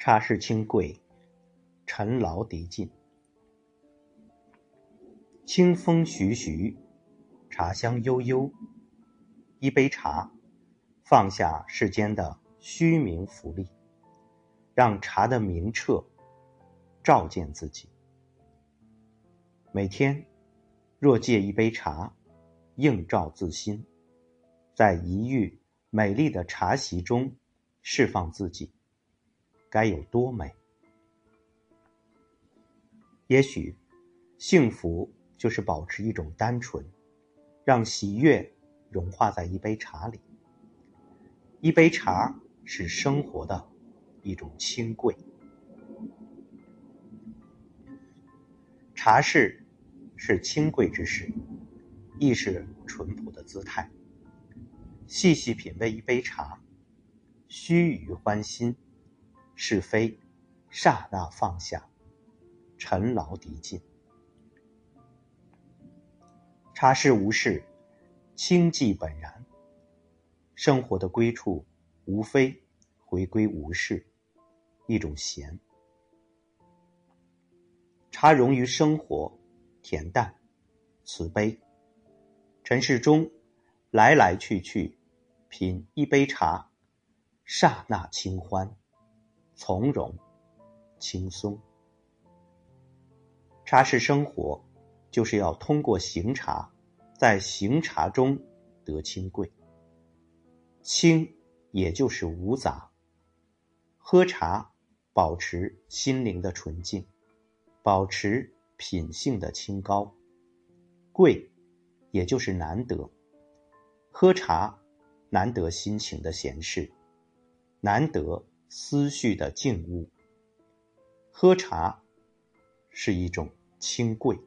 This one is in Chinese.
茶是清贵，尘劳涤尽。清风徐徐，茶香悠悠。一杯茶，放下世间的虚名浮利，让茶的明澈照见自己。每天，若借一杯茶，映照自心，在一遇美丽的茶席中释放自己，该有多美？也许，幸福。就是保持一种单纯，让喜悦融化在一杯茶里。一杯茶是生活的一种清贵。茶室是清贵之事，亦是淳朴的姿态。细细品味一杯茶，须臾欢心，是非刹那放下，尘劳涤尽。茶事无事，清寂本然。生活的归处，无非回归无事，一种闲。茶融于生活，恬淡，慈悲。尘世中来来去去，品一杯茶，刹那清欢，从容，轻松。茶是生活。就是要通过行茶，在行茶中得清贵。清，也就是无杂。喝茶，保持心灵的纯净，保持品性的清高。贵，也就是难得。喝茶，难得心情的闲适，难得思绪的静物。喝茶，是一种清贵。